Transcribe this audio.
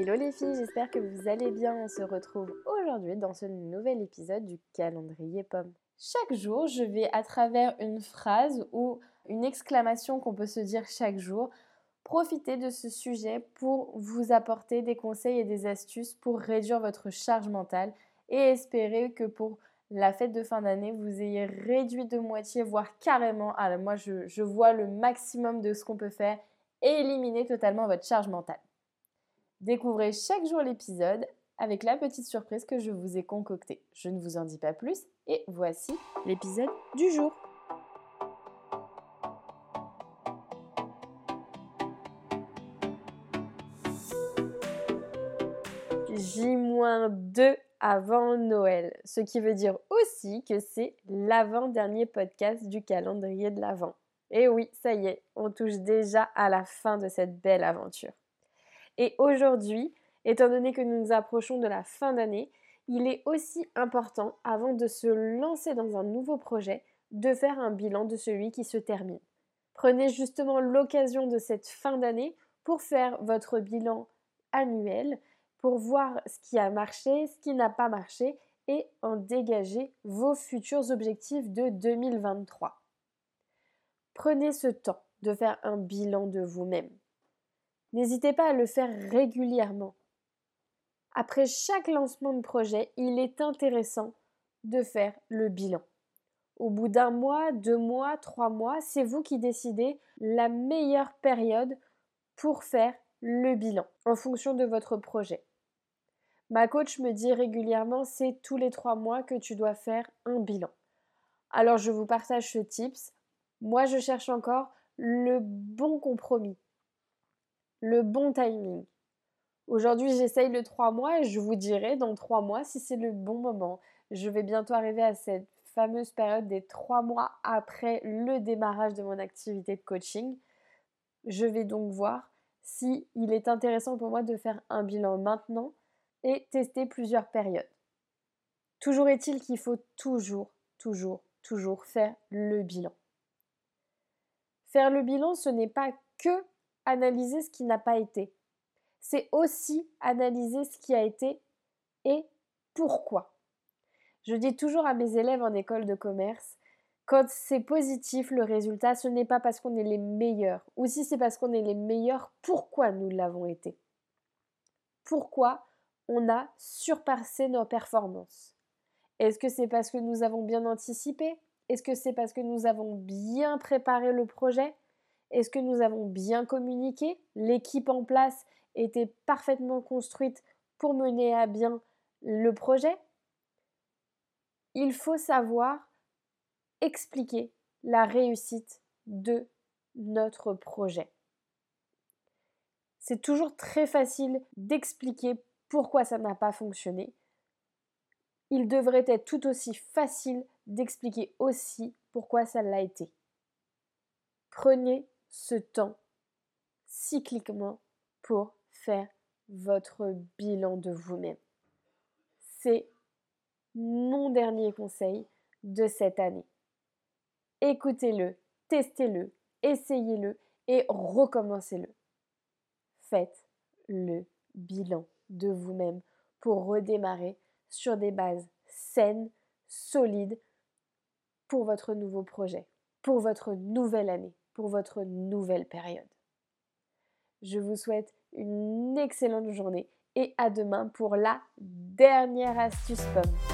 Hello les filles, j'espère que vous allez bien. On se retrouve aujourd'hui dans ce nouvel épisode du calendrier pomme. Chaque jour, je vais à travers une phrase ou une exclamation qu'on peut se dire chaque jour, profiter de ce sujet pour vous apporter des conseils et des astuces pour réduire votre charge mentale et espérer que pour la fête de fin d'année, vous ayez réduit de moitié, voire carrément, alors moi je, je vois le maximum de ce qu'on peut faire et éliminer totalement votre charge mentale. Découvrez chaque jour l'épisode avec la petite surprise que je vous ai concoctée. Je ne vous en dis pas plus et voici l'épisode du jour. J-2 avant Noël, ce qui veut dire aussi que c'est l'avant-dernier podcast du calendrier de l'Avent. Et oui, ça y est, on touche déjà à la fin de cette belle aventure. Et aujourd'hui, étant donné que nous nous approchons de la fin d'année, il est aussi important, avant de se lancer dans un nouveau projet, de faire un bilan de celui qui se termine. Prenez justement l'occasion de cette fin d'année pour faire votre bilan annuel, pour voir ce qui a marché, ce qui n'a pas marché et en dégager vos futurs objectifs de 2023. Prenez ce temps de faire un bilan de vous-même. N'hésitez pas à le faire régulièrement. Après chaque lancement de projet, il est intéressant de faire le bilan. Au bout d'un mois, deux mois, trois mois, c'est vous qui décidez la meilleure période pour faire le bilan en fonction de votre projet. Ma coach me dit régulièrement c'est tous les trois mois que tu dois faire un bilan. Alors je vous partage ce tips. Moi je cherche encore le bon compromis le bon timing. Aujourd'hui, j'essaye le 3 mois et je vous dirai dans 3 mois si c'est le bon moment. Je vais bientôt arriver à cette fameuse période des 3 mois après le démarrage de mon activité de coaching. Je vais donc voir si il est intéressant pour moi de faire un bilan maintenant et tester plusieurs périodes. Toujours est-il qu'il faut toujours, toujours, toujours faire le bilan. Faire le bilan, ce n'est pas que analyser ce qui n'a pas été. C'est aussi analyser ce qui a été et pourquoi. Je dis toujours à mes élèves en école de commerce, quand c'est positif le résultat, ce n'est pas parce qu'on est les meilleurs, ou si c'est parce qu'on est les meilleurs, pourquoi nous l'avons été? Pourquoi on a surpassé nos performances? Est-ce que c'est parce que nous avons bien anticipé? Est-ce que c'est parce que nous avons bien préparé le projet? Est-ce que nous avons bien communiqué? L'équipe en place était parfaitement construite pour mener à bien le projet Il faut savoir expliquer la réussite de notre projet. C'est toujours très facile d'expliquer pourquoi ça n'a pas fonctionné. Il devrait être tout aussi facile d'expliquer aussi pourquoi ça l'a été. Prenez ce temps cycliquement pour faire votre bilan de vous-même. C'est mon dernier conseil de cette année. Écoutez-le, testez-le, essayez-le et recommencez-le. Faites le bilan de vous-même pour redémarrer sur des bases saines, solides pour votre nouveau projet, pour votre nouvelle année pour votre nouvelle période. Je vous souhaite une excellente journée et à demain pour la dernière astuce pomme.